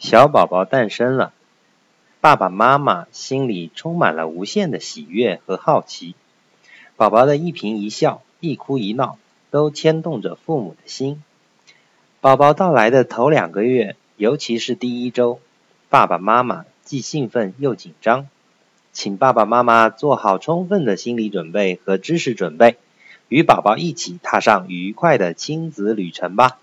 小宝宝诞生了。爸爸妈妈心里充满了无限的喜悦和好奇。宝宝的一颦一笑一哭一闹都牵动着父母的心。宝宝到来的头两个月尤其是第一周爸爸妈妈既兴奋又紧张。请爸爸妈妈做好充分的心理准备和知识准备与宝宝一起踏上愉快的亲子旅程吧。